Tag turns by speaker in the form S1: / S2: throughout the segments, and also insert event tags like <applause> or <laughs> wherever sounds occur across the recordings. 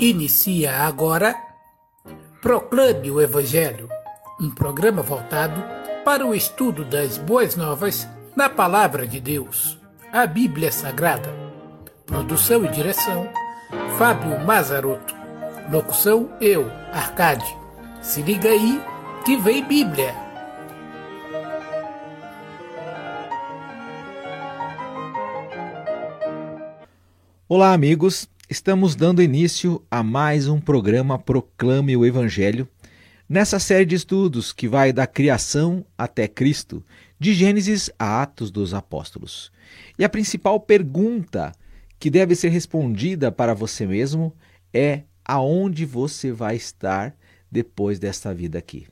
S1: Inicia agora Proclame o Evangelho, um programa voltado para o estudo das boas novas na Palavra de Deus, a Bíblia Sagrada. Produção e direção: Fábio Mazarotto. Locução: eu, Arcade. Se liga aí que vem Bíblia.
S2: Olá, amigos. Estamos dando início a mais um programa Proclame o Evangelho, nessa série de estudos que vai da criação até Cristo, de Gênesis a Atos dos Apóstolos. E a principal pergunta que deve ser respondida para você mesmo é aonde você vai estar depois desta vida aqui.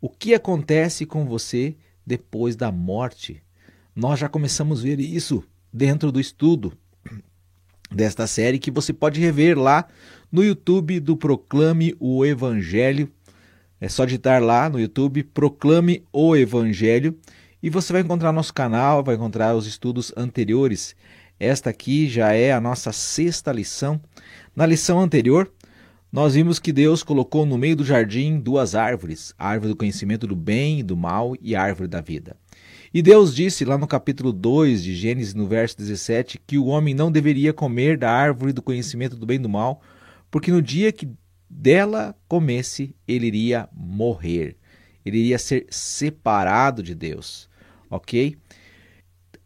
S2: O que acontece com você depois da morte? Nós já começamos a ver isso dentro do estudo desta série que você pode rever lá no YouTube do Proclame o Evangelho. É só digitar lá no YouTube Proclame o Evangelho e você vai encontrar nosso canal, vai encontrar os estudos anteriores. Esta aqui já é a nossa sexta lição. Na lição anterior, nós vimos que Deus colocou no meio do jardim duas árvores: a árvore do conhecimento do bem e do mal e a árvore da vida. E Deus disse lá no capítulo 2 de Gênesis, no verso 17, que o homem não deveria comer da árvore do conhecimento do bem e do mal, porque no dia que dela comesse, ele iria morrer. Ele iria ser separado de Deus. Ok?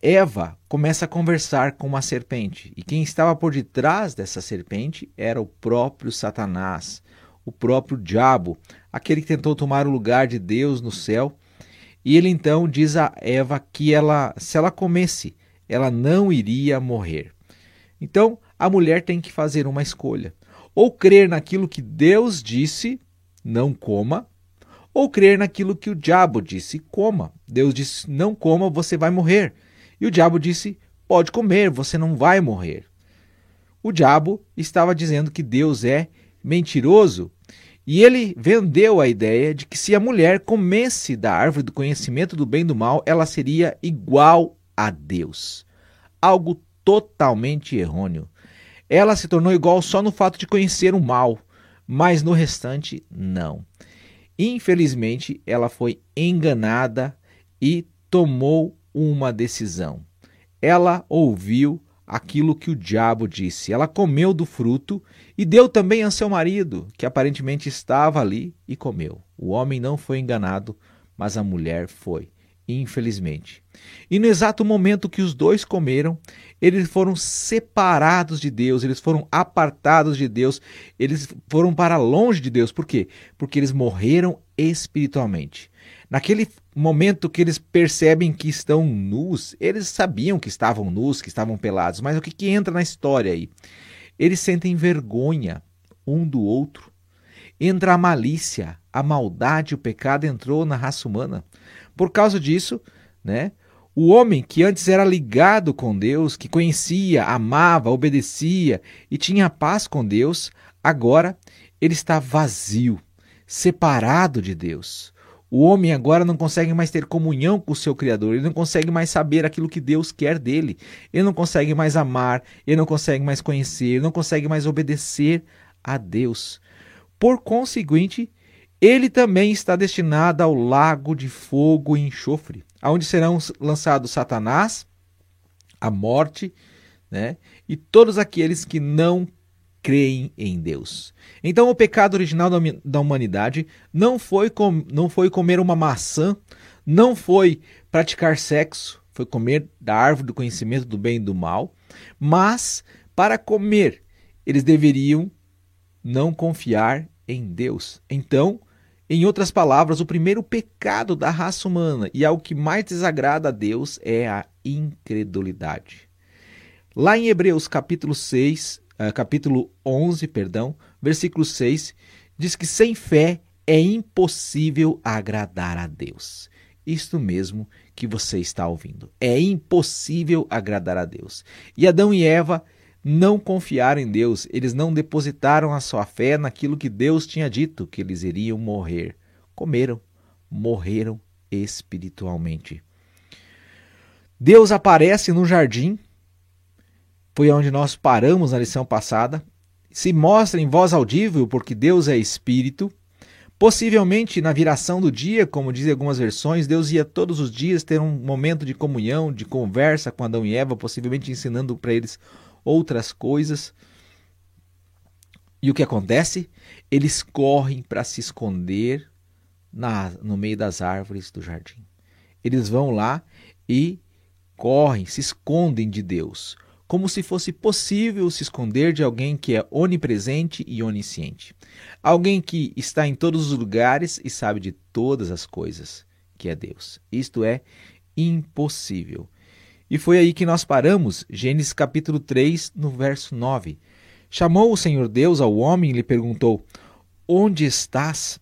S2: Eva começa a conversar com uma serpente, e quem estava por detrás dessa serpente era o próprio Satanás, o próprio diabo, aquele que tentou tomar o lugar de Deus no céu e ele então diz a Eva que ela, se ela comesse, ela não iria morrer. Então, a mulher tem que fazer uma escolha: ou crer naquilo que Deus disse, não coma, ou crer naquilo que o diabo disse, coma. Deus disse: não coma, você vai morrer. E o diabo disse: pode comer, você não vai morrer. O diabo estava dizendo que Deus é mentiroso e ele vendeu a ideia de que se a mulher comesse da árvore do conhecimento do bem e do mal, ela seria igual a Deus. Algo totalmente errôneo. Ela se tornou igual só no fato de conhecer o mal, mas no restante, não. Infelizmente, ela foi enganada e tomou uma decisão. Ela ouviu aquilo que o diabo disse. Ela comeu do fruto e deu também a seu marido, que aparentemente estava ali, e comeu. O homem não foi enganado, mas a mulher foi, infelizmente. E no exato momento que os dois comeram, eles foram separados de Deus, eles foram apartados de Deus, eles foram para longe de Deus. Por quê? Porque eles morreram espiritualmente. Naquele momento que eles percebem que estão nus, eles sabiam que estavam nus, que estavam pelados, mas o que, que entra na história aí? Eles sentem vergonha um do outro. Entra a malícia, a maldade, o pecado entrou na raça humana. Por causa disso, né? O homem que antes era ligado com Deus, que conhecia, amava, obedecia e tinha paz com Deus, agora ele está vazio, separado de Deus. O homem agora não consegue mais ter comunhão com o seu Criador, ele não consegue mais saber aquilo que Deus quer dele, ele não consegue mais amar, ele não consegue mais conhecer, ele não consegue mais obedecer a Deus. Por conseguinte, ele também está destinado ao lago de fogo e enxofre, aonde serão lançados Satanás, a morte, né? E todos aqueles que não creem em Deus. Então, o pecado original da humanidade não foi, com, não foi comer uma maçã, não foi praticar sexo, foi comer da árvore do conhecimento do bem e do mal, mas para comer, eles deveriam não confiar em Deus. Então, em outras palavras, o primeiro pecado da raça humana e algo que mais desagrada a Deus é a incredulidade. Lá em Hebreus capítulo 6, uh, capítulo 11, perdão, versículo 6, diz que sem fé é impossível agradar a Deus. Isto mesmo que você está ouvindo. É impossível agradar a Deus. E Adão e Eva não confiaram em Deus, eles não depositaram a sua fé naquilo que Deus tinha dito, que eles iriam morrer. Comeram, morreram espiritualmente. Deus aparece no jardim foi onde nós paramos na lição passada. se mostra em voz audível, porque Deus é espírito. Possivelmente na viração do dia, como dizem algumas versões, Deus ia todos os dias ter um momento de comunhão, de conversa com Adão e Eva, possivelmente ensinando para eles outras coisas. E o que acontece? Eles correm para se esconder na, no meio das árvores do jardim. Eles vão lá e correm, se escondem de Deus, como se fosse possível se esconder de alguém que é onipresente e onisciente. Alguém que está em todos os lugares e sabe de todas as coisas, que é Deus. Isto é impossível. E foi aí que nós paramos, Gênesis capítulo 3, no verso 9. Chamou o Senhor Deus ao homem e lhe perguntou: Onde estás?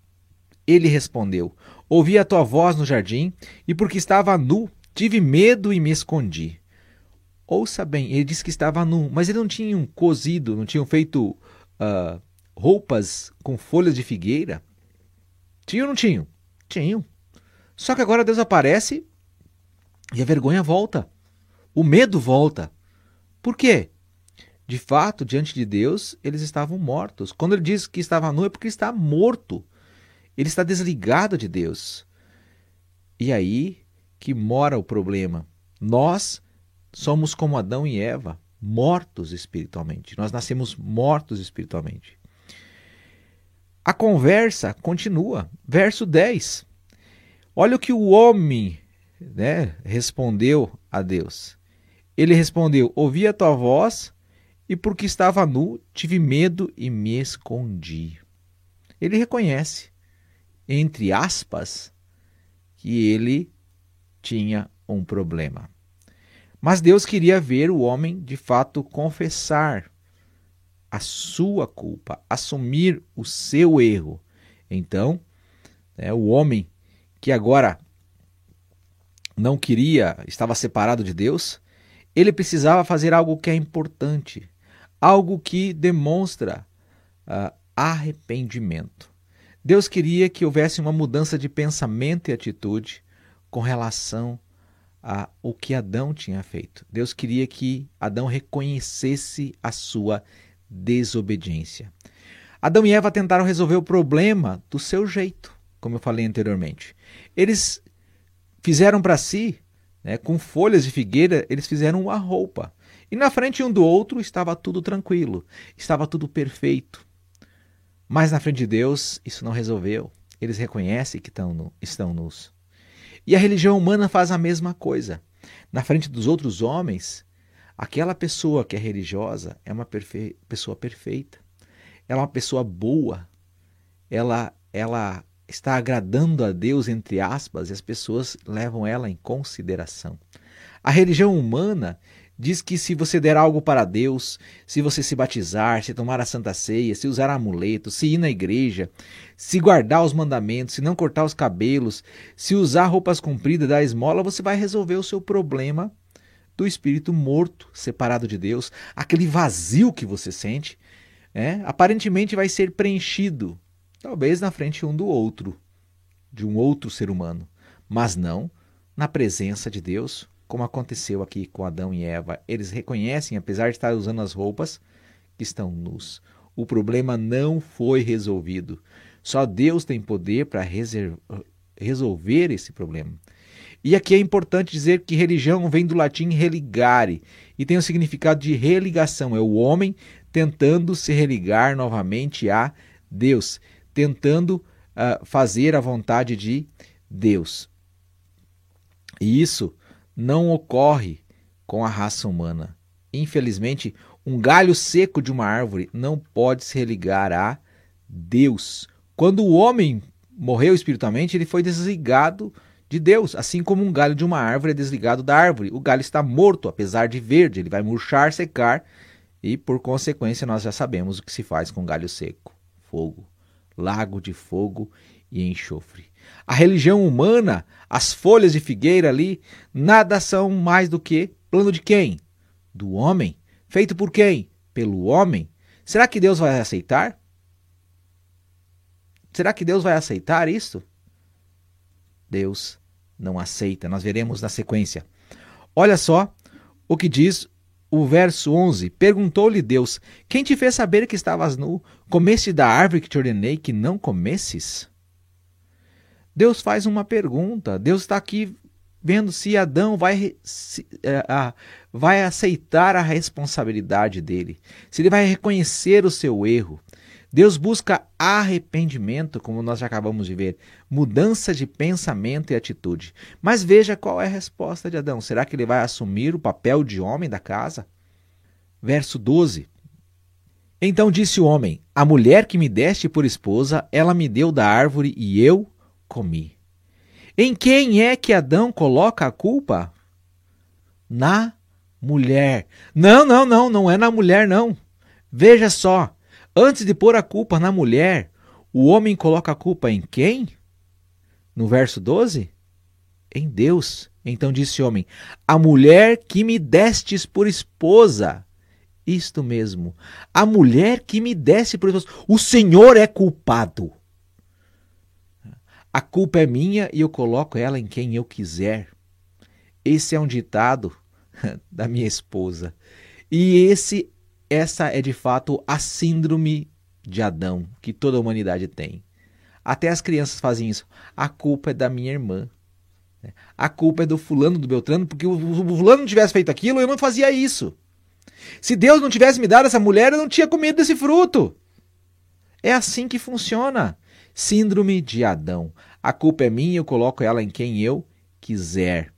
S2: Ele respondeu: Ouvi a tua voz no jardim, e porque estava nu, tive medo e me escondi. Ouça bem, ele disse que estava nu, mas ele não tinha cozido, não tinham feito uh, roupas com folhas de figueira? Tinham ou não tinham? Tinham. Só que agora Deus aparece e a vergonha volta. O medo volta. Por quê? De fato, diante de Deus, eles estavam mortos. Quando ele diz que estava nu, é porque está morto. Ele está desligado de Deus. E aí que mora o problema. Nós somos como Adão e Eva, mortos espiritualmente. Nós nascemos mortos espiritualmente. A conversa continua. Verso 10. Olha o que o homem né, respondeu a Deus. Ele respondeu: Ouvi a tua voz e porque estava nu, tive medo e me escondi. Ele reconhece, entre aspas, que ele tinha um problema. Mas Deus queria ver o homem de fato confessar a sua culpa, assumir o seu erro. Então, né, o homem que agora não queria, estava separado de Deus, ele precisava fazer algo que é importante, algo que demonstra uh, arrependimento. Deus queria que houvesse uma mudança de pensamento e atitude com relação a o que Adão tinha feito. Deus queria que Adão reconhecesse a sua desobediência. Adão e Eva tentaram resolver o problema do seu jeito, como eu falei anteriormente. Eles fizeram para si, né, com folhas de figueira, eles fizeram uma roupa. E na frente um do outro estava tudo tranquilo, estava tudo perfeito. Mas na frente de Deus isso não resolveu. Eles reconhecem que estão, estão nus. E a religião humana faz a mesma coisa. Na frente dos outros homens, aquela pessoa que é religiosa é uma perfe pessoa perfeita. Ela é uma pessoa boa. Ela, ela está agradando a Deus, entre aspas, e as pessoas levam ela em consideração. A religião humana diz que se você der algo para Deus, se você se batizar, se tomar a santa ceia, se usar amuleto, se ir na igreja, se guardar os mandamentos, se não cortar os cabelos, se usar roupas compridas, dar esmola, você vai resolver o seu problema do espírito morto, separado de Deus, aquele vazio que você sente, é, aparentemente vai ser preenchido, talvez na frente um do outro, de um outro ser humano, mas não na presença de Deus, como aconteceu aqui com Adão e Eva. Eles reconhecem, apesar de estar usando as roupas, que estão nus. O problema não foi resolvido. Só Deus tem poder para resolver esse problema. E aqui é importante dizer que religião vem do latim religare e tem o significado de religação. É o homem tentando se religar novamente a Deus, tentando uh, fazer a vontade de Deus. E isso não ocorre com a raça humana. Infelizmente, um galho seco de uma árvore não pode se religar a Deus. Quando o homem morreu espiritualmente, ele foi desligado de Deus, assim como um galho de uma árvore é desligado da árvore. O galho está morto, apesar de verde, ele vai murchar, secar e, por consequência, nós já sabemos o que se faz com galho seco: fogo, lago de fogo e enxofre. A religião humana, as folhas de figueira ali, nada são mais do que plano de quem? Do homem. Feito por quem? Pelo homem. Será que Deus vai aceitar? Será que Deus vai aceitar isso? Deus não aceita. Nós veremos na sequência. Olha só o que diz o verso 11: Perguntou-lhe Deus: Quem te fez saber que estavas nu? Comeste da árvore que te ordenei que não comesses? Deus faz uma pergunta. Deus está aqui vendo se Adão vai, se, uh, vai aceitar a responsabilidade dele, se ele vai reconhecer o seu erro. Deus busca arrependimento, como nós já acabamos de ver, mudança de pensamento e atitude. Mas veja qual é a resposta de Adão. Será que ele vai assumir o papel de homem da casa? Verso 12. Então disse o homem: A mulher que me deste por esposa, ela me deu da árvore e eu comi. Em quem é que Adão coloca a culpa? Na mulher. Não, não, não, não é na mulher, não. Veja só, antes de pôr a culpa na mulher, o homem coloca a culpa em quem? No verso 12? Em Deus. Então disse o homem: A mulher que me destes por esposa. Isto mesmo. A mulher que me deste por esposa. O Senhor é culpado. A culpa é minha e eu coloco ela em quem eu quiser. Esse é um ditado <laughs> da minha esposa. E esse essa é de fato a síndrome de Adão que toda a humanidade tem. Até as crianças fazem isso. A culpa é da minha irmã. A culpa é do fulano do Beltrano, porque o fulano não tivesse feito aquilo, eu não fazia isso. Se Deus não tivesse me dado essa mulher, eu não tinha comido desse fruto. É assim que funciona. Síndrome de Adão. A culpa é minha, eu coloco ela em quem eu quiser.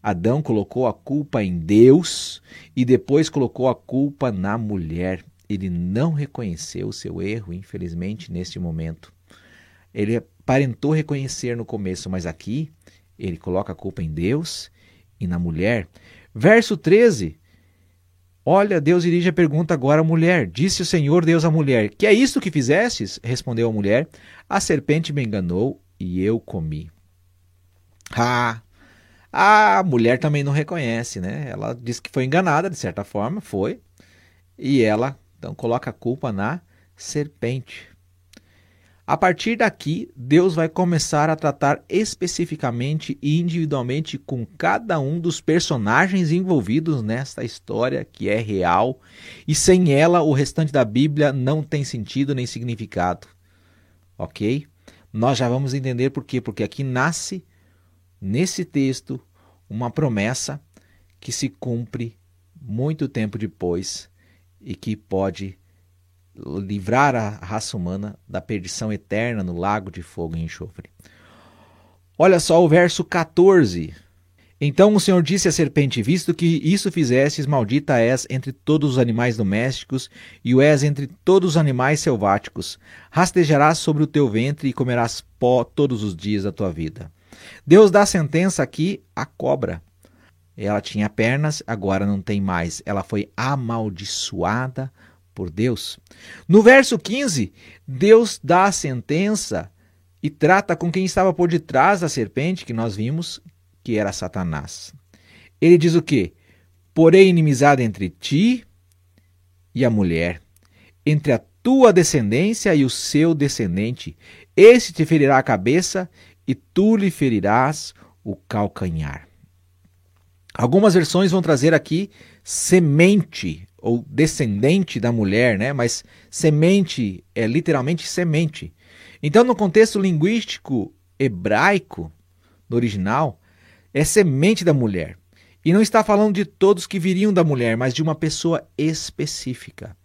S2: Adão colocou a culpa em Deus e depois colocou a culpa na mulher. Ele não reconheceu o seu erro, infelizmente, neste momento. Ele aparentou reconhecer no começo, mas aqui ele coloca a culpa em Deus e na mulher. Verso 13 Olha, Deus dirige a pergunta agora à mulher. Disse o Senhor Deus à mulher: Que é isto que fizestes? Respondeu a mulher: A serpente me enganou e eu comi. Ah, a mulher também não reconhece, né? Ela diz que foi enganada, de certa forma, foi. E ela então coloca a culpa na serpente. A partir daqui, Deus vai começar a tratar especificamente e individualmente com cada um dos personagens envolvidos nesta história que é real e sem ela o restante da Bíblia não tem sentido nem significado. Ok? Nós já vamos entender por quê. Porque aqui nasce, nesse texto, uma promessa que se cumpre muito tempo depois e que pode livrar a raça humana da perdição eterna no lago de fogo e enxofre. Olha só o verso 14. Então o Senhor disse à serpente: Visto que isso fizestes, maldita és entre todos os animais domésticos, e o és entre todos os animais selváticos. Rastejarás sobre o teu ventre e comerás pó todos os dias da tua vida. Deus dá sentença aqui à cobra. Ela tinha pernas, agora não tem mais. Ela foi amaldiçoada por Deus. No verso 15, Deus dá a sentença e trata com quem estava por detrás da serpente que nós vimos, que era Satanás. Ele diz o quê? Porém inimizade entre ti e a mulher, entre a tua descendência e o seu descendente. Este te ferirá a cabeça e tu lhe ferirás o calcanhar. Algumas versões vão trazer aqui semente ou descendente da mulher, né? Mas semente é literalmente semente. Então, no contexto linguístico hebraico, no original, é semente da mulher. E não está falando de todos que viriam da mulher, mas de uma pessoa específica.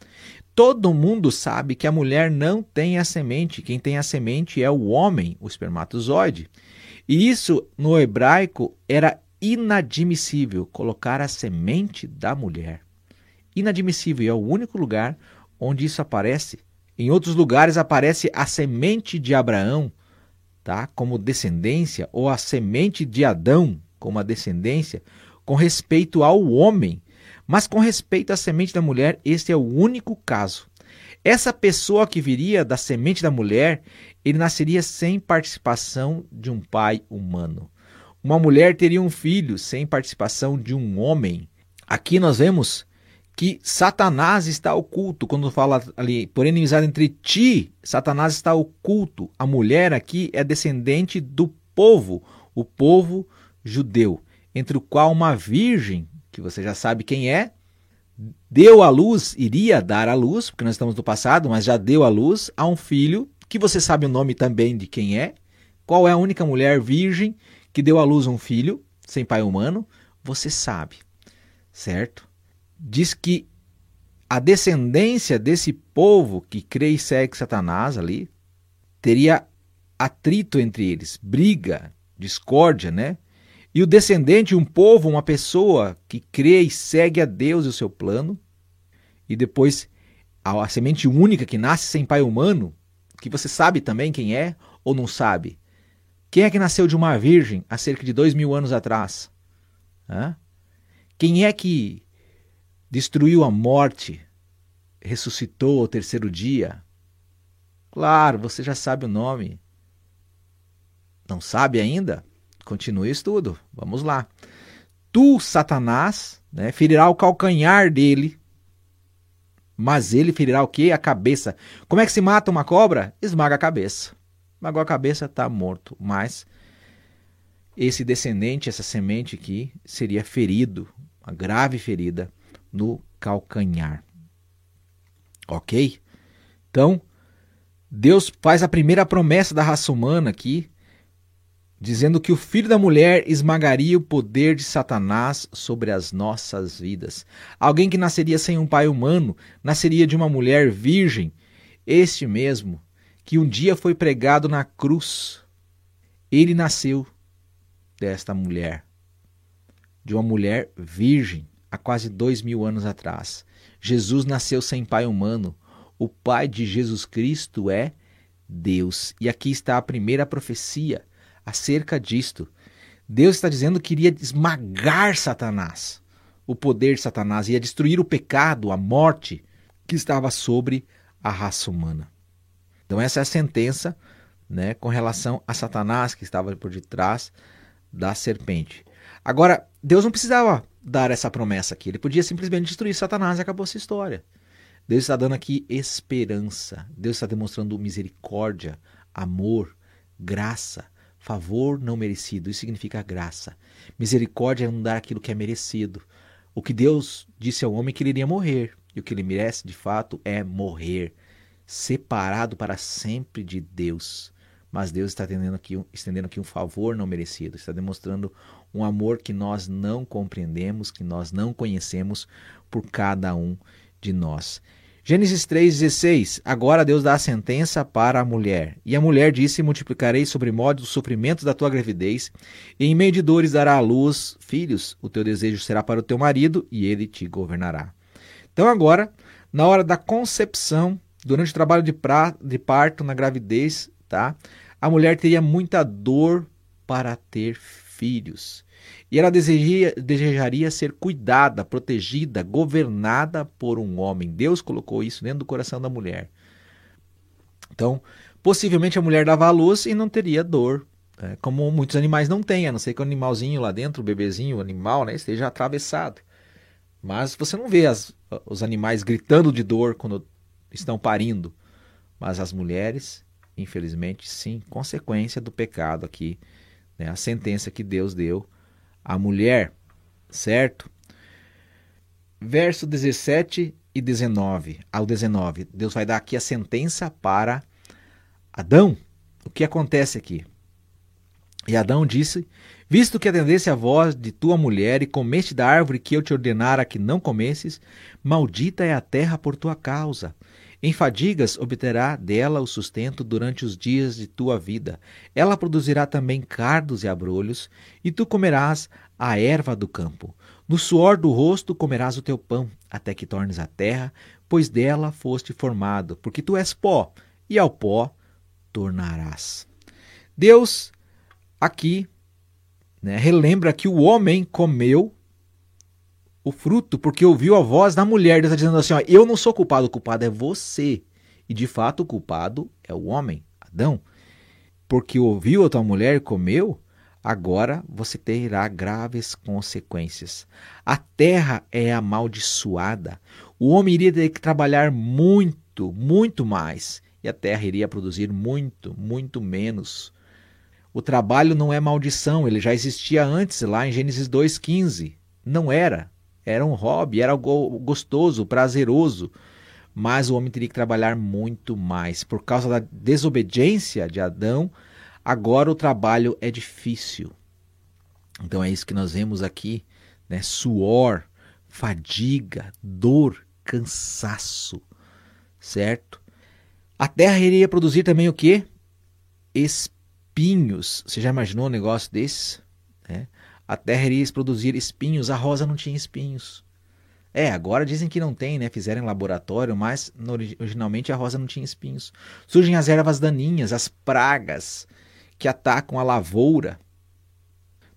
S2: Todo mundo sabe que a mulher não tem a semente. Quem tem a semente é o homem, o espermatozoide. E isso no hebraico era inadmissível colocar a semente da mulher inadmissível e é o único lugar onde isso aparece. Em outros lugares aparece a semente de Abraão, tá? Como descendência ou a semente de Adão como a descendência com respeito ao homem, mas com respeito à semente da mulher, este é o único caso. Essa pessoa que viria da semente da mulher, ele nasceria sem participação de um pai humano. Uma mulher teria um filho sem participação de um homem. Aqui nós vemos que Satanás está oculto. Quando fala ali, por inimizade entre ti, Satanás está oculto. A mulher aqui é descendente do povo, o povo judeu, entre o qual uma virgem, que você já sabe quem é, deu à luz, iria dar à luz, porque nós estamos no passado, mas já deu à luz a um filho que você sabe o nome também de quem é. Qual é a única mulher virgem que deu à luz um filho sem pai humano? Você sabe, certo? Diz que a descendência desse povo que crê e segue Satanás ali teria atrito entre eles, briga, discórdia, né? E o descendente, um povo, uma pessoa que crê e segue a Deus e o seu plano, e depois a, a semente única que nasce sem pai humano, que você sabe também quem é ou não sabe. Quem é que nasceu de uma virgem há cerca de dois mil anos atrás? Hã? Quem é que destruiu a morte, ressuscitou ao terceiro dia? Claro, você já sabe o nome. Não sabe ainda? Continue o estudo. Vamos lá. Tu, Satanás, né, ferirá o calcanhar dele, mas ele ferirá o quê? A cabeça. Como é que se mata uma cobra? Esmaga a cabeça. Esmagou a cabeça, está morto. Mas esse descendente, essa semente aqui, seria ferido, uma grave ferida no calcanhar. Ok? Então, Deus faz a primeira promessa da raça humana aqui, dizendo que o filho da mulher esmagaria o poder de Satanás sobre as nossas vidas. Alguém que nasceria sem um pai humano, nasceria de uma mulher virgem, este mesmo que um dia foi pregado na cruz. Ele nasceu desta mulher, de uma mulher virgem, há quase dois mil anos atrás. Jesus nasceu sem pai humano. O pai de Jesus Cristo é Deus. E aqui está a primeira profecia acerca disto. Deus está dizendo que iria esmagar Satanás, o poder de Satanás, ia destruir o pecado, a morte que estava sobre a raça humana. Então, essa é a sentença né, com relação a Satanás que estava por detrás da serpente. Agora, Deus não precisava dar essa promessa aqui, ele podia simplesmente destruir Satanás e acabou essa história. Deus está dando aqui esperança, Deus está demonstrando misericórdia, amor, graça, Favor não merecido, isso significa graça. Misericórdia é não dar aquilo que é merecido. O que Deus disse ao homem é que ele iria morrer, e o que ele merece de fato é morrer, separado para sempre de Deus. Mas Deus está estendendo aqui, estendendo aqui um favor não merecido, está demonstrando um amor que nós não compreendemos, que nós não conhecemos por cada um de nós. Gênesis 3,16 Agora Deus dá a sentença para a mulher. E a mulher disse: Multiplicarei sobre modo os sofrimentos da tua gravidez, e em meio de dores dará à luz filhos. O teu desejo será para o teu marido, e ele te governará. Então, agora, na hora da concepção, durante o trabalho de, pra, de parto, na gravidez, tá? a mulher teria muita dor para ter filhos. E ela desejaria, desejaria ser cuidada, protegida, governada por um homem. Deus colocou isso dentro do coração da mulher. Então, possivelmente a mulher dava à luz e não teria dor, né? como muitos animais não têm, a não ser que o animalzinho lá dentro, o bebezinho, o animal, né, esteja atravessado. Mas você não vê as, os animais gritando de dor quando estão parindo. Mas as mulheres, infelizmente, sim, consequência do pecado aqui, né, a sentença que Deus deu a mulher, certo? Verso 17 e 19, ao 19, Deus vai dar aqui a sentença para Adão. O que acontece aqui? E Adão disse: Visto que atendesse a voz de tua mulher e comeste da árvore que eu te ordenara que não comesses, maldita é a terra por tua causa. Em fadigas obterá dela o sustento durante os dias de tua vida. Ela produzirá também cardos e abrolhos, e tu comerás a erva do campo. No suor do rosto comerás o teu pão, até que tornes a terra, pois dela foste formado, porque tu és pó, e ao pó tornarás. Deus, aqui, né, relembra que o homem comeu o fruto porque ouviu a voz da mulher. Deus está dizendo assim: ó, eu não sou culpado, o culpado é você. E de fato o culpado é o homem, Adão. Porque ouviu a tua mulher e comeu, agora você terá graves consequências. A terra é amaldiçoada. O homem iria ter que trabalhar muito, muito mais. E a terra iria produzir muito, muito menos. O trabalho não é maldição, ele já existia antes, lá em Gênesis 2,15. Não era Era um hobby, era algo gostoso, prazeroso. Mas o homem teria que trabalhar muito mais. Por causa da desobediência de Adão, agora o trabalho é difícil. Então é isso que nós vemos aqui, né? Suor, fadiga, dor, cansaço, certo? A terra iria produzir também o quê? Espinhos. Você já imaginou um negócio desse? A terra iria produzir espinhos, a rosa não tinha espinhos. É, agora dizem que não tem, né? Fizeram em laboratório, mas originalmente a rosa não tinha espinhos. Surgem as ervas daninhas, as pragas que atacam a lavoura.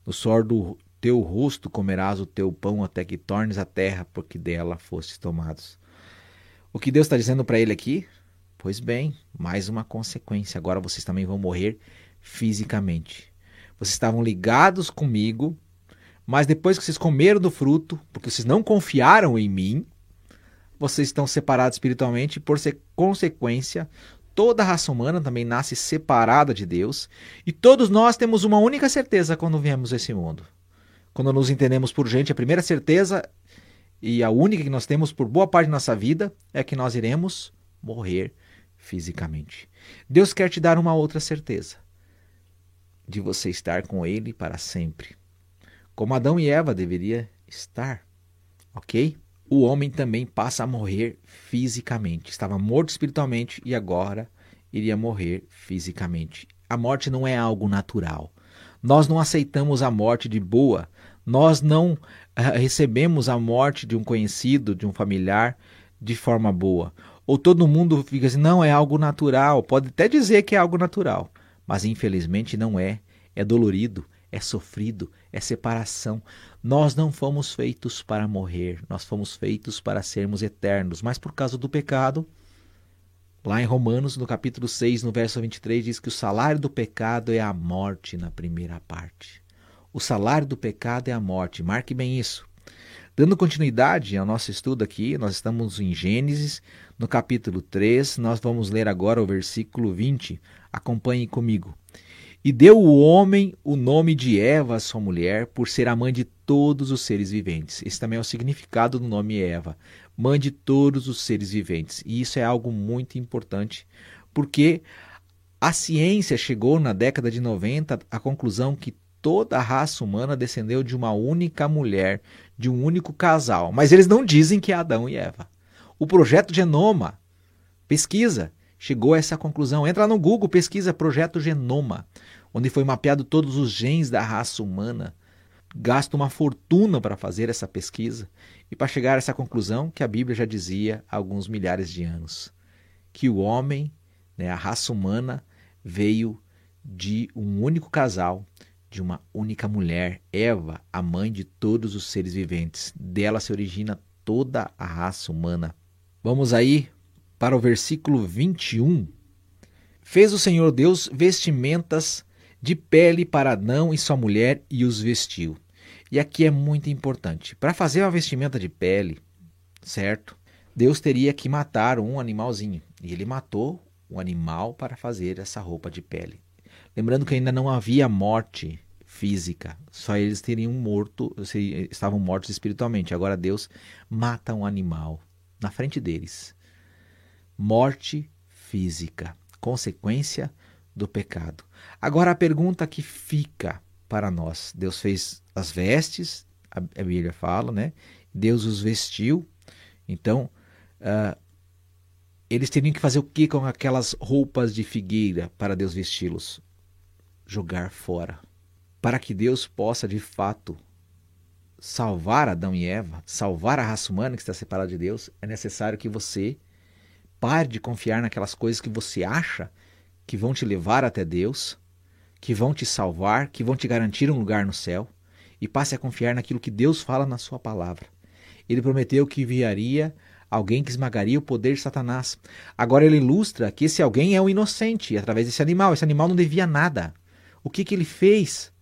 S2: No suor do teu rosto comerás o teu pão até que tornes a terra, porque dela fostes tomados. O que Deus está dizendo para ele aqui? Pois bem, mais uma consequência. Agora vocês também vão morrer fisicamente. Vocês estavam ligados comigo, mas depois que vocês comeram do fruto, porque vocês não confiaram em mim, vocês estão separados espiritualmente, por ser consequência, toda a raça humana também nasce separada de Deus, e todos nós temos uma única certeza quando viemos a esse mundo. Quando nos entendemos por gente, a primeira certeza e a única que nós temos por boa parte da nossa vida é que nós iremos morrer fisicamente. Deus quer te dar uma outra certeza de você estar com Ele para sempre, como Adão e Eva deveria estar, ok? O homem também passa a morrer fisicamente. Estava morto espiritualmente e agora iria morrer fisicamente. A morte não é algo natural. Nós não aceitamos a morte de boa. Nós não uh, recebemos a morte de um conhecido, de um familiar, de forma boa. Ou todo mundo fica assim, não, é algo natural. Pode até dizer que é algo natural, mas infelizmente não é. É dolorido, é sofrido, é separação. Nós não fomos feitos para morrer, nós fomos feitos para sermos eternos, mas por causa do pecado, lá em Romanos, no capítulo 6, no verso 23, diz que o salário do pecado é a morte na primeira parte. O salário do pecado é a morte, marque bem isso. Dando continuidade ao nosso estudo aqui, nós estamos em Gênesis, no capítulo 3, nós vamos ler agora o versículo 20. Acompanhe comigo. E deu o homem o nome de Eva, sua mulher, por ser a mãe de todos os seres viventes. Esse também é o significado do nome Eva, mãe de todos os seres viventes. E isso é algo muito importante, porque a ciência chegou na década de 90 à conclusão que toda a raça humana descendeu de uma única mulher, de um único casal. Mas eles não dizem que é Adão e Eva. O projeto Genoma, pesquisa, chegou a essa conclusão. Entra no Google, pesquisa Projeto Genoma, onde foi mapeado todos os genes da raça humana. Gasta uma fortuna para fazer essa pesquisa e para chegar a essa conclusão que a Bíblia já dizia há alguns milhares de anos, que o homem, né, a raça humana, veio de um único casal, de uma única mulher, Eva, a mãe de todos os seres viventes. Dela se origina toda a raça humana. Vamos aí para o versículo 21. Fez o Senhor Deus vestimentas de pele para Adão e sua mulher e os vestiu. E aqui é muito importante. Para fazer uma vestimenta de pele, certo? Deus teria que matar um animalzinho. E ele matou o animal para fazer essa roupa de pele. Lembrando que ainda não havia morte física, só eles teriam morto, estavam mortos espiritualmente. Agora Deus mata um animal na frente deles. Morte física, consequência do pecado. Agora a pergunta que fica para nós: Deus fez as vestes, a Bíblia fala, né? Deus os vestiu. Então, uh, eles teriam que fazer o que com aquelas roupas de figueira para Deus vesti-los? Jogar fora. Para que Deus possa de fato salvar Adão e Eva, salvar a raça humana que está separada de Deus, é necessário que você pare de confiar naquelas coisas que você acha que vão te levar até Deus, que vão te salvar, que vão te garantir um lugar no céu, e passe a confiar naquilo que Deus fala na sua palavra. Ele prometeu que enviaria alguém que esmagaria o poder de Satanás. Agora ele ilustra que esse alguém é o inocente através desse animal. Esse animal não devia nada. O que, que ele fez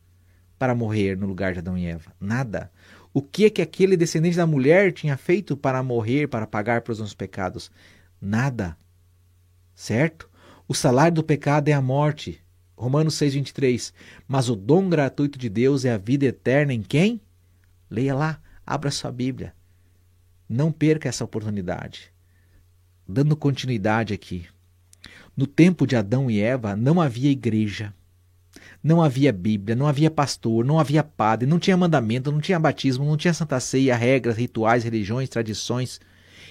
S2: para morrer no lugar de Adão e Eva? Nada. O que que aquele descendente da mulher tinha feito para morrer, para pagar pelos nossos pecados? Nada. Certo? O salário do pecado é a morte. Romanos 6,23. Mas o dom gratuito de Deus é a vida eterna em quem? Leia lá. Abra sua Bíblia. Não perca essa oportunidade. Dando continuidade aqui. No tempo de Adão e Eva não havia igreja, não havia Bíblia, não havia pastor, não havia padre, não tinha mandamento, não tinha batismo, não tinha santa ceia, regras, rituais, religiões, tradições.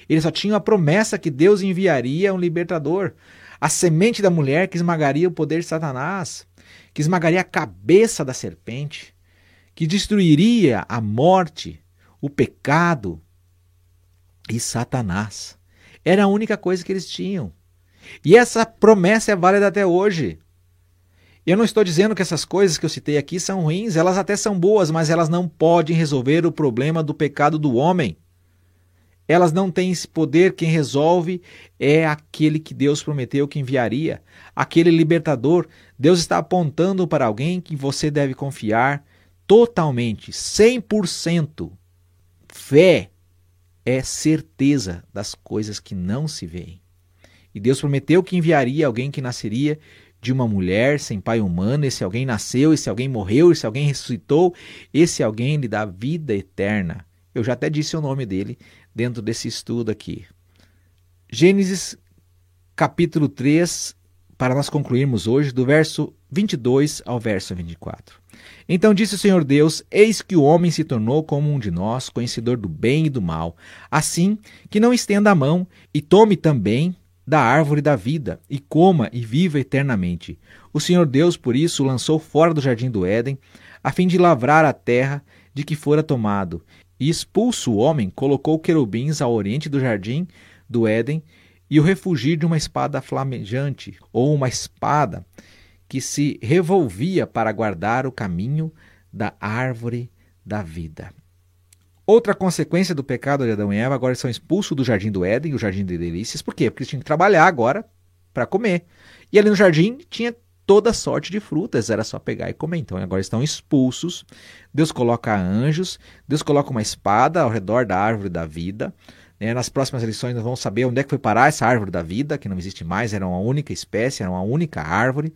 S2: Eles só tinham a promessa que Deus enviaria um libertador, a semente da mulher que esmagaria o poder de Satanás, que esmagaria a cabeça da serpente, que destruiria a morte, o pecado e Satanás. Era a única coisa que eles tinham. E essa promessa é válida até hoje. Eu não estou dizendo que essas coisas que eu citei aqui são ruins, elas até são boas, mas elas não podem resolver o problema do pecado do homem. Elas não têm esse poder, quem resolve é aquele que Deus prometeu que enviaria, aquele libertador. Deus está apontando para alguém que você deve confiar totalmente, 100%. Fé é certeza das coisas que não se veem. E Deus prometeu que enviaria alguém que nasceria de uma mulher sem pai humano. Esse alguém nasceu, esse alguém morreu, esse alguém ressuscitou, esse alguém lhe dá vida eterna. Eu já até disse o nome dele dentro desse estudo aqui. Gênesis capítulo 3, para nós concluirmos hoje, do verso 22 ao verso 24. Então disse o Senhor Deus: Eis que o homem se tornou como um de nós, conhecedor do bem e do mal, assim que não estenda a mão e tome também da árvore da vida, e coma e viva eternamente. O Senhor Deus, por isso, o lançou fora do jardim do Éden, a fim de lavrar a terra de que fora tomado. E expulso o homem, colocou querubins ao oriente do jardim do Éden, e o refugir de uma espada flamejante, ou uma espada que se revolvia para guardar o caminho da árvore da vida. Outra consequência do pecado de Adão e Eva, agora são expulsos do jardim do Éden, o jardim de delícias. Por quê? Porque eles tinham que trabalhar agora para comer. E ali no jardim tinha toda sorte de frutas, era só pegar e comer. Então agora estão expulsos. Deus coloca anjos, Deus coloca uma espada ao redor da árvore da vida. Né? Nas próximas lições nós vamos saber onde é que foi parar essa árvore da vida, que não existe mais, era uma única espécie, era uma única árvore.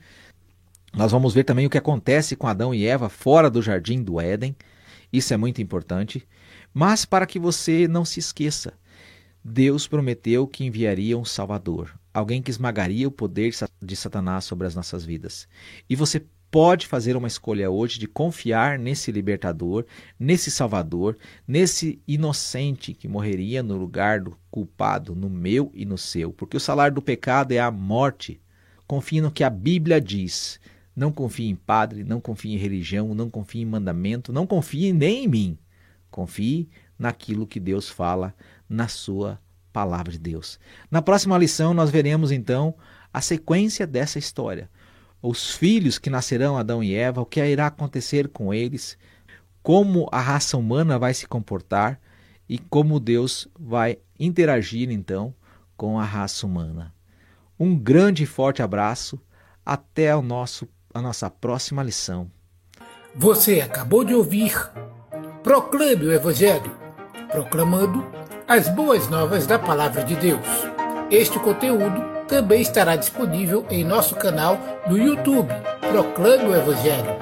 S2: Nós vamos ver também o que acontece com Adão e Eva fora do jardim do Éden. Isso é muito importante. Mas para que você não se esqueça, Deus prometeu que enviaria um Salvador, alguém que esmagaria o poder de Satanás sobre as nossas vidas. E você pode fazer uma escolha hoje de confiar nesse libertador, nesse Salvador, nesse inocente que morreria no lugar do culpado, no meu e no seu, porque o salário do pecado é a morte. Confie no que a Bíblia diz. Não confie em padre, não confie em religião, não confie em mandamento, não confie nem em mim. Confie naquilo que Deus fala na sua palavra de Deus. Na próxima lição, nós veremos então a sequência dessa história. Os filhos que nascerão Adão e Eva, o que irá acontecer com eles, como a raça humana vai se comportar e como Deus vai interagir então com a raça humana. Um grande e forte abraço. Até o nosso, a nossa próxima lição.
S1: Você acabou de ouvir Proclame o Evangelho, proclamando as boas novas da Palavra de Deus. Este conteúdo também estará disponível em nosso canal no YouTube, Proclame o Evangelho,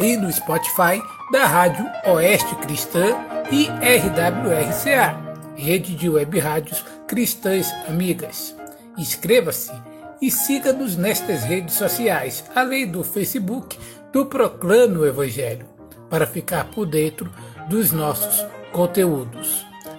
S1: e no Spotify da Rádio Oeste Cristã e RWRCA, Rede de Web Rádios Cristãs Amigas. Inscreva-se e siga-nos nestas redes sociais, além do Facebook do Proclame o Evangelho, para ficar por dentro dos nossos conteúdos.